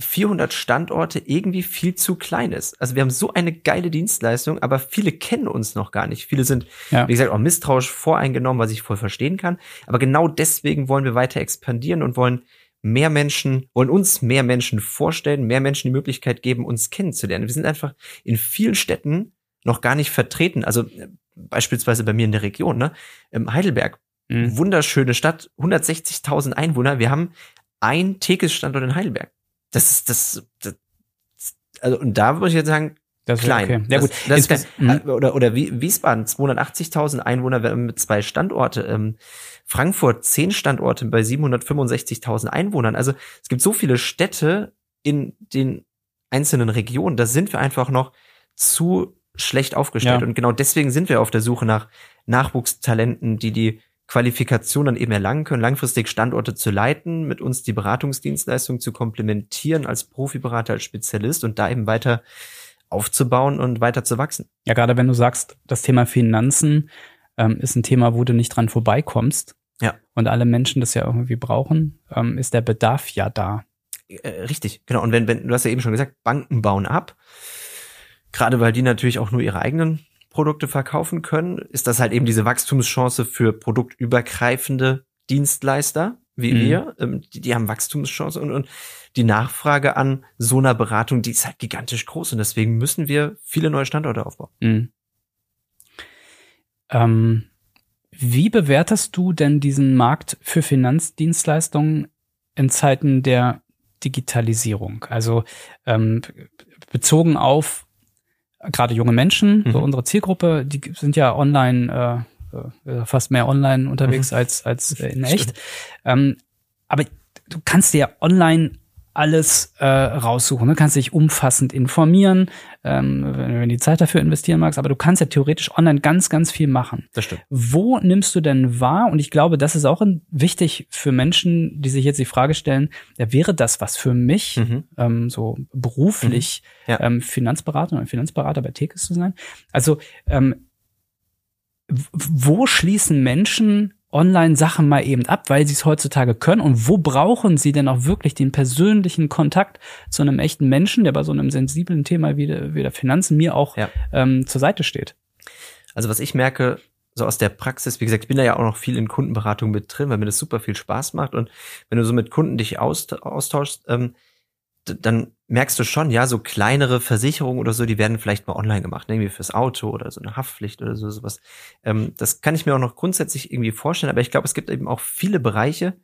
400 Standorte irgendwie viel zu klein ist. Also wir haben so eine geile Dienstleistung, aber viele kennen uns noch gar nicht. Viele sind, ja. wie gesagt, auch misstrauisch voreingenommen, was ich voll verstehen kann. Aber genau deswegen wollen wir weiter expandieren und wollen mehr Menschen, wollen uns mehr Menschen vorstellen, mehr Menschen die Möglichkeit geben, uns kennenzulernen. Wir sind einfach in vielen Städten noch gar nicht vertreten. Also äh, beispielsweise bei mir in der Region, ne? Heidelberg. Mhm. Wunderschöne Stadt, 160.000 Einwohner. Wir haben ein Tekes-Standort in Heidelberg. Das ist das, das also und da würde ich jetzt sagen, das klein. Okay. Ja gut. Das, das ist klein. Mhm. Oder oder Wiesbaden 280.000 Einwohner mit zwei Standorte. Ähm, Frankfurt zehn Standorte bei 765.000 Einwohnern. Also es gibt so viele Städte in den einzelnen Regionen. Da sind wir einfach noch zu schlecht aufgestellt. Ja. Und genau deswegen sind wir auf der Suche nach Nachwuchstalenten, die die Qualifikation dann eben erlangen können, langfristig Standorte zu leiten, mit uns die Beratungsdienstleistung zu komplementieren als Profiberater, als Spezialist und da eben weiter aufzubauen und weiter zu wachsen. Ja, gerade wenn du sagst, das Thema Finanzen ähm, ist ein Thema, wo du nicht dran vorbeikommst. Ja. Und alle Menschen das ja irgendwie brauchen, ähm, ist der Bedarf ja da. Äh, richtig, genau. Und wenn, wenn, du hast ja eben schon gesagt, Banken bauen ab, gerade weil die natürlich auch nur ihre eigenen Produkte verkaufen können, ist das halt eben diese Wachstumschance für produktübergreifende Dienstleister wie mhm. wir. Ähm, die, die, haben Wachstumschance und, und die Nachfrage an so einer Beratung, die ist halt gigantisch groß und deswegen müssen wir viele neue Standorte aufbauen. Mhm. Ähm, wie bewertest du denn diesen Markt für Finanzdienstleistungen in Zeiten der Digitalisierung? Also ähm, bezogen auf gerade junge Menschen, mhm. so unsere Zielgruppe, die sind ja online, äh, äh, fast mehr online unterwegs mhm. als, als in echt. Ähm, aber du kannst dir ja online alles äh, raussuchen. Du kannst dich umfassend informieren, ähm, wenn, du die Zeit dafür investieren magst, aber du kannst ja theoretisch online ganz, ganz viel machen. Das stimmt. Wo nimmst du denn wahr? Und ich glaube, das ist auch wichtig für Menschen, die sich jetzt die Frage stellen, ja, wäre das was für mich, mhm. ähm, so beruflich mhm. ja. ähm, Finanzberater oder Finanzberater bei Tekes zu sein? Also ähm, wo schließen Menschen Online-Sachen mal eben ab, weil sie es heutzutage können? Und wo brauchen sie denn auch wirklich den persönlichen Kontakt zu einem echten Menschen, der bei so einem sensiblen Thema wie der, wie der Finanzen mir auch ja. ähm, zur Seite steht? Also was ich merke, so aus der Praxis, wie gesagt, ich bin da ja auch noch viel in Kundenberatung mit drin, weil mir das super viel Spaß macht. Und wenn du so mit Kunden dich austauschst, ähm, dann merkst du schon, ja, so kleinere Versicherungen oder so, die werden vielleicht mal online gemacht, ne, irgendwie fürs Auto oder so eine Haftpflicht oder so sowas. Ähm, das kann ich mir auch noch grundsätzlich irgendwie vorstellen, aber ich glaube, es gibt eben auch viele Bereiche,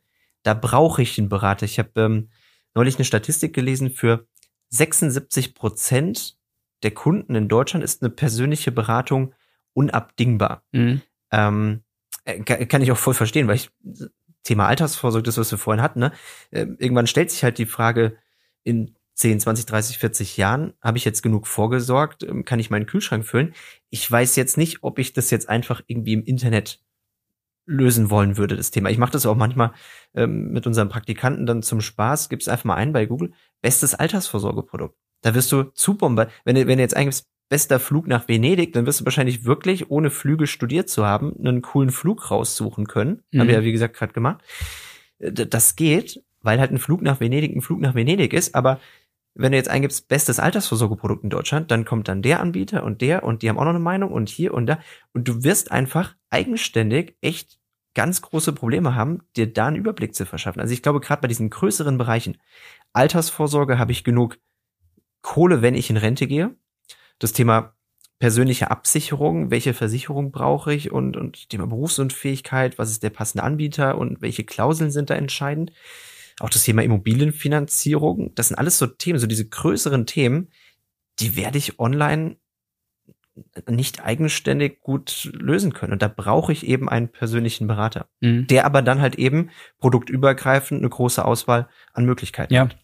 da brauche ich einen Berater. Ich habe ähm, neulich eine Statistik gelesen, für 76 Prozent der Kunden in Deutschland ist eine persönliche Beratung unabdingbar. Mhm. Ähm, äh, kann ich auch voll verstehen, weil ich Thema Altersvorsorge, das, was wir vorhin hatten, ne? Äh, irgendwann stellt sich halt die Frage, in 10, 20, 30, 40 Jahren habe ich jetzt genug vorgesorgt, ähm, kann ich meinen Kühlschrank füllen. Ich weiß jetzt nicht, ob ich das jetzt einfach irgendwie im Internet lösen wollen würde, das Thema. Ich mache das auch manchmal ähm, mit unseren Praktikanten dann zum Spaß. Gib's einfach mal ein bei Google. Bestes Altersvorsorgeprodukt. Da wirst du zu bombe. Wenn du, wenn du jetzt eingibst, bester Flug nach Venedig, dann wirst du wahrscheinlich wirklich, ohne Flüge studiert zu haben, einen coolen Flug raussuchen können. Mhm. Haben wir ja, wie gesagt, gerade gemacht. Äh, das geht, weil halt ein Flug nach Venedig ein Flug nach Venedig ist, aber wenn du jetzt eingibst, bestes Altersvorsorgeprodukt in Deutschland, dann kommt dann der Anbieter und der und die haben auch noch eine Meinung und hier und da. Und du wirst einfach eigenständig echt ganz große Probleme haben, dir da einen Überblick zu verschaffen. Also ich glaube, gerade bei diesen größeren Bereichen, Altersvorsorge habe ich genug Kohle, wenn ich in Rente gehe. Das Thema persönliche Absicherung, welche Versicherung brauche ich und, und Thema Berufsunfähigkeit, was ist der passende Anbieter und welche Klauseln sind da entscheidend auch das Thema Immobilienfinanzierung, das sind alles so Themen, so diese größeren Themen, die werde ich online nicht eigenständig gut lösen können. Und da brauche ich eben einen persönlichen Berater, mhm. der aber dann halt eben produktübergreifend eine große Auswahl an Möglichkeiten ja. hat.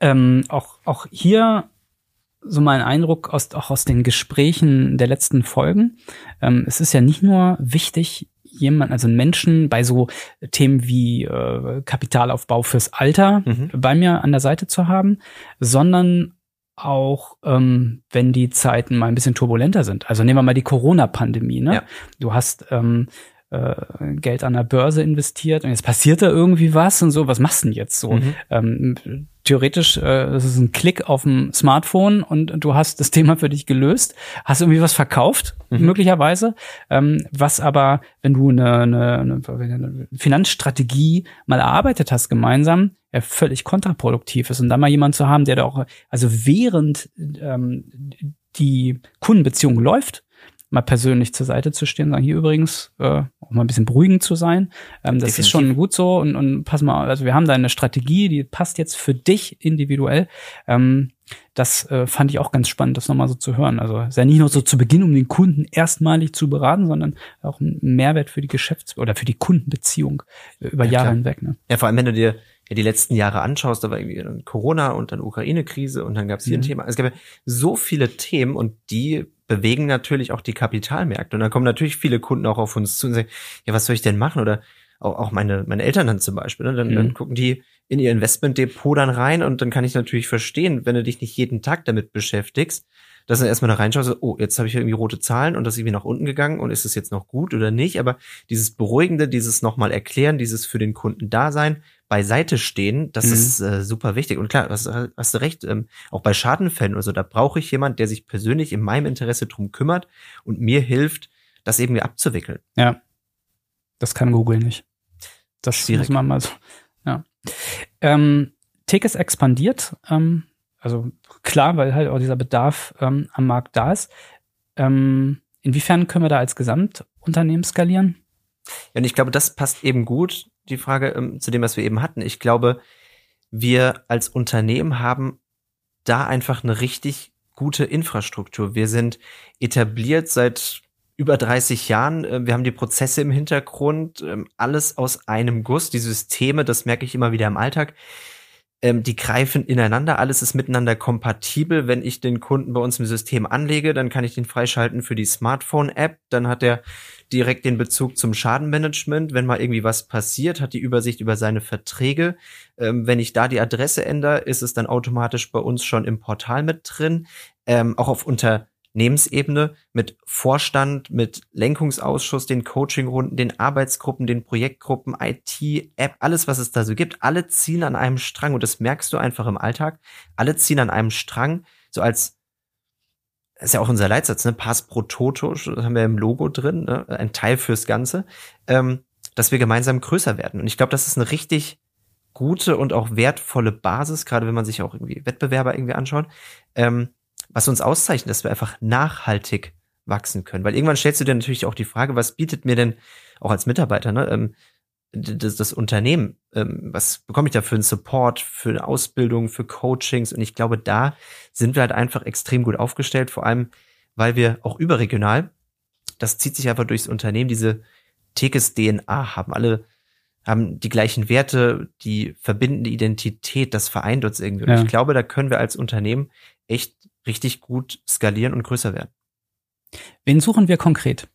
Ähm, auch, auch hier so mein Eindruck aus, auch aus den Gesprächen der letzten Folgen. Ähm, es ist ja nicht nur wichtig, jemand, also einen Menschen bei so Themen wie äh, Kapitalaufbau fürs Alter mhm. bei mir an der Seite zu haben, sondern auch ähm, wenn die Zeiten mal ein bisschen turbulenter sind. Also nehmen wir mal die Corona-Pandemie. Ne? Ja. Du hast ähm, äh, Geld an der Börse investiert und jetzt passiert da irgendwie was und so, was machst du denn jetzt so? Mhm. Ähm, theoretisch, äh, das ist ein Klick auf dem Smartphone und du hast das Thema für dich gelöst, hast irgendwie was verkauft, mhm. möglicherweise, ähm, was aber, wenn du eine, eine, eine Finanzstrategie mal erarbeitet hast gemeinsam, ja, völlig kontraproduktiv ist. Und dann mal jemand zu haben, der da auch, also während ähm, die Kundenbeziehung läuft, mal persönlich zur Seite zu stehen, sagen, hier übrigens, äh, auch mal ein bisschen beruhigend zu sein. Ähm, das Definitiv. ist schon gut so und, und pass mal, also wir haben da eine Strategie, die passt jetzt für dich individuell. Ähm, das äh, fand ich auch ganz spannend, das nochmal so zu hören. Also ist ja nicht nur so zu Beginn, um den Kunden erstmalig zu beraten, sondern auch ein Mehrwert für die Geschäfts- oder für die Kundenbeziehung äh, über ja, Jahre klar. hinweg. Ne? Ja, vor allem, wenn du dir ja die letzten Jahre anschaust, da war irgendwie dann Corona und dann Ukraine-Krise und dann gab es hier mhm. ein Thema. Es gab ja so viele Themen und die bewegen natürlich auch die Kapitalmärkte. Und dann kommen natürlich viele Kunden auch auf uns zu und sagen, ja, was soll ich denn machen? Oder auch, auch meine, meine Eltern dann zum Beispiel. Ne? Dann, mhm. dann gucken die in ihr Investmentdepot dann rein und dann kann ich natürlich verstehen, wenn du dich nicht jeden Tag damit beschäftigst, dass du erstmal da reinschaust, oh, jetzt habe ich irgendwie rote Zahlen und das ist irgendwie nach unten gegangen und ist es jetzt noch gut oder nicht? Aber dieses Beruhigende, dieses nochmal erklären, dieses für den Kunden da sein, beiseite stehen, das mhm. ist äh, super wichtig. Und klar, hast, hast du recht, ähm, auch bei Schadenfällen oder so, da brauche ich jemand, der sich persönlich in meinem Interesse drum kümmert und mir hilft, das irgendwie abzuwickeln. Ja. Das kann Google nicht. Das Schwierig. muss man mal so. Ja. Ähm, Tickets expandiert, ähm, also klar, weil halt auch dieser Bedarf ähm, am Markt da ist. Ähm, inwiefern können wir da als Gesamtunternehmen skalieren? Ja, und ich glaube, das passt eben gut die Frage ähm, zu dem, was wir eben hatten. Ich glaube, wir als Unternehmen haben da einfach eine richtig gute Infrastruktur. Wir sind etabliert seit über 30 Jahren. Äh, wir haben die Prozesse im Hintergrund, ähm, alles aus einem Guss. Die Systeme, das merke ich immer wieder im Alltag, ähm, die greifen ineinander, alles ist miteinander kompatibel. Wenn ich den Kunden bei uns im System anlege, dann kann ich den freischalten für die Smartphone-App, dann hat er direkt den Bezug zum Schadenmanagement. Wenn mal irgendwie was passiert, hat die Übersicht über seine Verträge. Ähm, wenn ich da die Adresse ändere, ist es dann automatisch bei uns schon im Portal mit drin. Ähm, auch auf Unternehmensebene mit Vorstand, mit Lenkungsausschuss, den Coachingrunden, den Arbeitsgruppen, den Projektgruppen, IT, App, alles, was es da so gibt. Alle ziehen an einem Strang und das merkst du einfach im Alltag. Alle ziehen an einem Strang, so als ist ja auch unser Leitsatz, ne? Pass pro Toto, das haben wir im Logo drin, ne? ein Teil fürs Ganze, ähm, dass wir gemeinsam größer werden. Und ich glaube, das ist eine richtig gute und auch wertvolle Basis, gerade wenn man sich auch irgendwie Wettbewerber irgendwie anschaut, ähm, was uns auszeichnet, dass wir einfach nachhaltig wachsen können. Weil irgendwann stellst du dir natürlich auch die Frage, was bietet mir denn auch als Mitarbeiter, ne, ähm, das, das Unternehmen, ähm, was bekomme ich da für einen Support, für eine Ausbildung, für Coachings und ich glaube, da sind wir halt einfach extrem gut aufgestellt, vor allem, weil wir auch überregional, das zieht sich einfach durchs Unternehmen, diese Tekes DNA haben. Alle haben die gleichen Werte, die verbindende Identität, das vereint uns irgendwie. Und ja. ich glaube, da können wir als Unternehmen echt richtig gut skalieren und größer werden. Wen suchen wir konkret?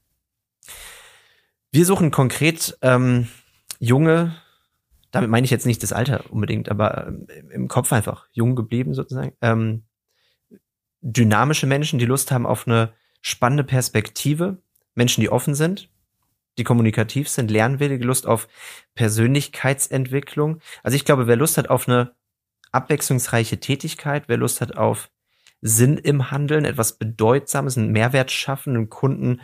Wir suchen konkret ähm, junge, damit meine ich jetzt nicht das Alter unbedingt, aber ähm, im Kopf einfach jung geblieben sozusagen, ähm, dynamische Menschen, die Lust haben auf eine spannende Perspektive, Menschen, die offen sind, die kommunikativ sind, lernwillige Lust auf Persönlichkeitsentwicklung. Also ich glaube, wer Lust hat auf eine abwechslungsreiche Tätigkeit, wer Lust hat auf Sinn im Handeln, etwas Bedeutsames, einen Mehrwert schaffen, einem Kunden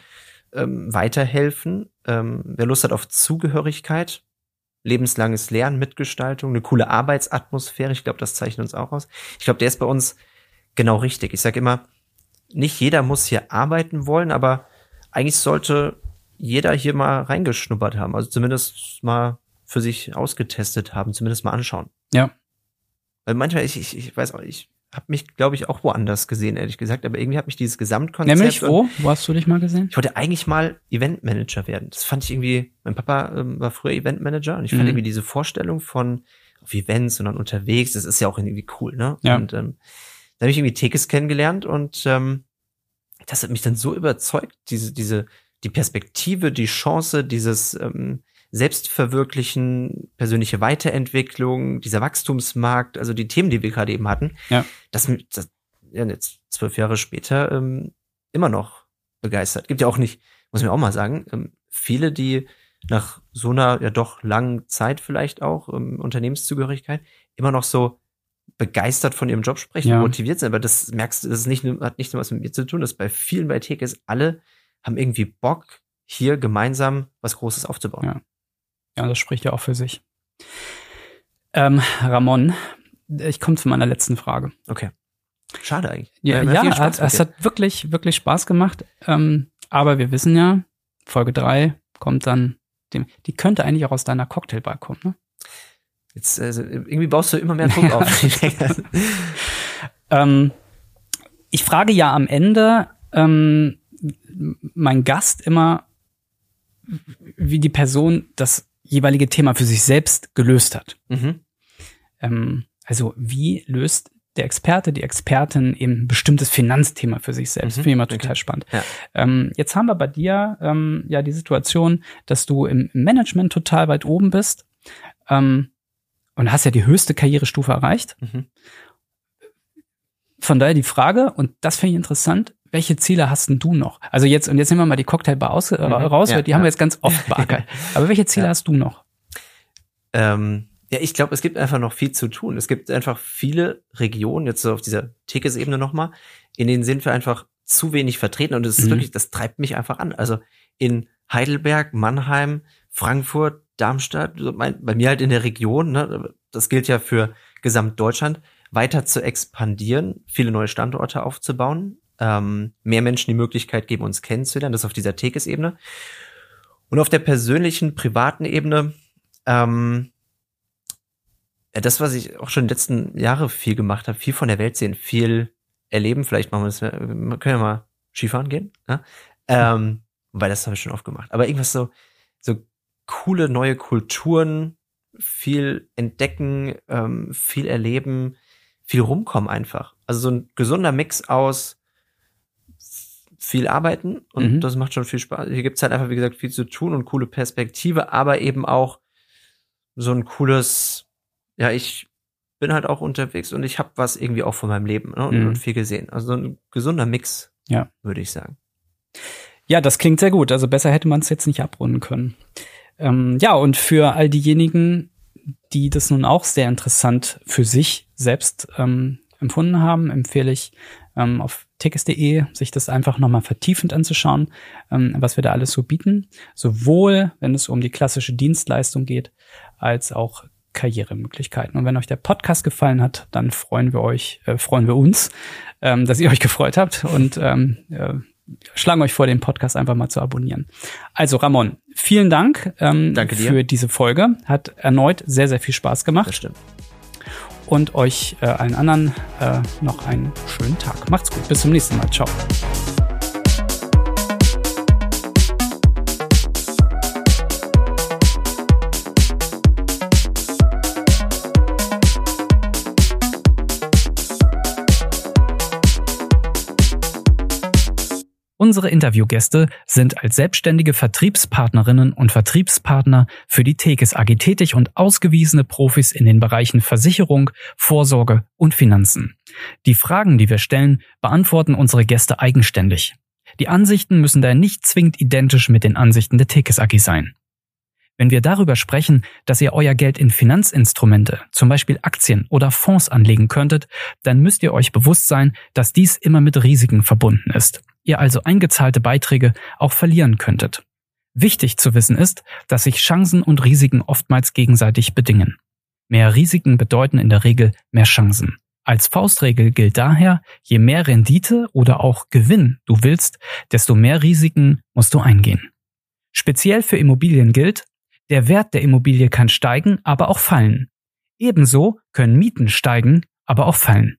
ähm, weiterhelfen, ähm, wer Lust hat auf Zugehörigkeit, lebenslanges Lernen, Mitgestaltung, eine coole Arbeitsatmosphäre. Ich glaube, das zeichnet uns auch aus. Ich glaube, der ist bei uns genau richtig. Ich sage immer, nicht jeder muss hier arbeiten wollen, aber eigentlich sollte jeder hier mal reingeschnuppert haben. Also zumindest mal für sich ausgetestet haben, zumindest mal anschauen. Ja. Weil manchmal, ich, ich, ich weiß auch, ich habe mich, glaube ich, auch woanders gesehen, ehrlich gesagt. Aber irgendwie hat mich dieses Gesamtkonzept. Nämlich wo? Wo hast du dich mal gesehen? Ich wollte eigentlich mal Eventmanager werden. Das fand ich irgendwie. Mein Papa ähm, war früher Eventmanager und ich fand mhm. irgendwie diese Vorstellung von auf Events und dann unterwegs. Das ist ja auch irgendwie cool, ne? Ja. Und ähm, da habe ich irgendwie Tekes kennengelernt und ähm, das hat mich dann so überzeugt, diese diese die Perspektive, die Chance, dieses ähm, Selbstverwirklichen, persönliche Weiterentwicklung, dieser Wachstumsmarkt, also die Themen, die wir gerade eben hatten, ja. das, das ja, jetzt zwölf Jahre später ähm, immer noch begeistert. Gibt ja auch nicht, muss man auch mal sagen, ähm, viele, die nach so einer ja doch langen Zeit vielleicht auch ähm, Unternehmenszugehörigkeit immer noch so begeistert von ihrem Job sprechen, ja. motiviert sind. Aber das merkst du, das ist nicht, hat nicht nur was mit mir zu tun. Das ist bei vielen bei TKs, alle haben irgendwie Bock, hier gemeinsam was Großes aufzubauen. Ja, ja das spricht ja auch für sich. Ähm, Ramon, ich komme zu meiner letzten Frage. Okay. Schade eigentlich. Ja, ja, hat, es hat wirklich, wirklich Spaß gemacht. Ähm, aber wir wissen ja, Folge drei kommt dann dem, die könnte eigentlich auch aus deiner Cocktailbar kommen, ne? Jetzt, also, irgendwie baust du immer mehr Druck auf. ähm, ich frage ja am Ende ähm, mein Gast immer, wie die Person das jeweilige Thema für sich selbst gelöst hat. Mhm. Ähm, also wie löst der Experte, die Expertin eben ein bestimmtes Finanzthema für sich selbst. Mhm. Finde ich immer total okay. spannend. Ja. Ähm, jetzt haben wir bei dir ähm, ja die Situation, dass du im Management total weit oben bist ähm, und hast ja die höchste Karrierestufe erreicht. Mhm. Von daher die Frage, und das finde ich interessant, welche Ziele hast denn du noch? Also jetzt, und jetzt nehmen wir mal die Cocktailbar aus, äh, mhm. raus, ja, die ja. haben wir jetzt ganz oft beackert. Aber welche Ziele hast du noch? Ähm, ja, ich glaube, es gibt einfach noch viel zu tun. Es gibt einfach viele Regionen, jetzt so auf dieser Tickets-Ebene nochmal, in denen sind wir einfach zu wenig vertreten und das ist mhm. wirklich, das treibt mich einfach an. Also in Heidelberg, Mannheim, Frankfurt, Darmstadt, bei mir halt in der Region, ne, das gilt ja für Gesamtdeutschland, weiter zu expandieren, viele neue Standorte aufzubauen, ähm, mehr Menschen die Möglichkeit geben, uns kennenzulernen, das auf dieser Tekes-Ebene. Und auf der persönlichen, privaten Ebene, ähm, ja, das, was ich auch schon die letzten Jahre viel gemacht habe, viel von der Welt sehen, viel erleben. Vielleicht machen wir das, wir können ja mal Skifahren gehen. Ne? Ähm, weil das habe ich schon oft gemacht. Aber irgendwas so, so coole neue Kulturen, viel entdecken, ähm, viel erleben, viel rumkommen einfach. Also so ein gesunder Mix aus viel arbeiten und mhm. das macht schon viel Spaß. Hier gibt's halt einfach, wie gesagt, viel zu tun und coole Perspektive, aber eben auch so ein cooles ja, ich bin halt auch unterwegs und ich habe was irgendwie auch von meinem Leben ne, und, mhm. und, viel gesehen. Also so ein gesunder Mix, ja. würde ich sagen. Ja, das klingt sehr gut. Also besser hätte man es jetzt nicht abrunden können. Ähm, ja, und für all diejenigen, die das nun auch sehr interessant für sich selbst ähm, empfunden haben, empfehle ich ähm, auf tickets.de sich das einfach nochmal vertiefend anzuschauen, ähm, was wir da alles so bieten. Sowohl, wenn es um die klassische Dienstleistung geht, als auch Karrieremöglichkeiten. Und wenn euch der Podcast gefallen hat, dann freuen wir euch, äh, freuen wir uns, ähm, dass ihr euch gefreut habt und ähm, äh, schlagen euch vor, den Podcast einfach mal zu abonnieren. Also Ramon, vielen Dank ähm, für diese Folge. Hat erneut sehr, sehr viel Spaß gemacht. Das stimmt. Und euch äh, allen anderen äh, noch einen schönen Tag. Macht's gut. Bis zum nächsten Mal. Ciao. Unsere Interviewgäste sind als selbstständige Vertriebspartnerinnen und Vertriebspartner für die Tekes AG tätig und ausgewiesene Profis in den Bereichen Versicherung, Vorsorge und Finanzen. Die Fragen, die wir stellen, beantworten unsere Gäste eigenständig. Die Ansichten müssen daher nicht zwingend identisch mit den Ansichten der Tekes AG sein. Wenn wir darüber sprechen, dass ihr euer Geld in Finanzinstrumente, zum Beispiel Aktien oder Fonds anlegen könntet, dann müsst ihr euch bewusst sein, dass dies immer mit Risiken verbunden ist ihr also eingezahlte Beiträge auch verlieren könntet. Wichtig zu wissen ist, dass sich Chancen und Risiken oftmals gegenseitig bedingen. Mehr Risiken bedeuten in der Regel mehr Chancen. Als Faustregel gilt daher, je mehr Rendite oder auch Gewinn du willst, desto mehr Risiken musst du eingehen. Speziell für Immobilien gilt, der Wert der Immobilie kann steigen, aber auch fallen. Ebenso können Mieten steigen, aber auch fallen.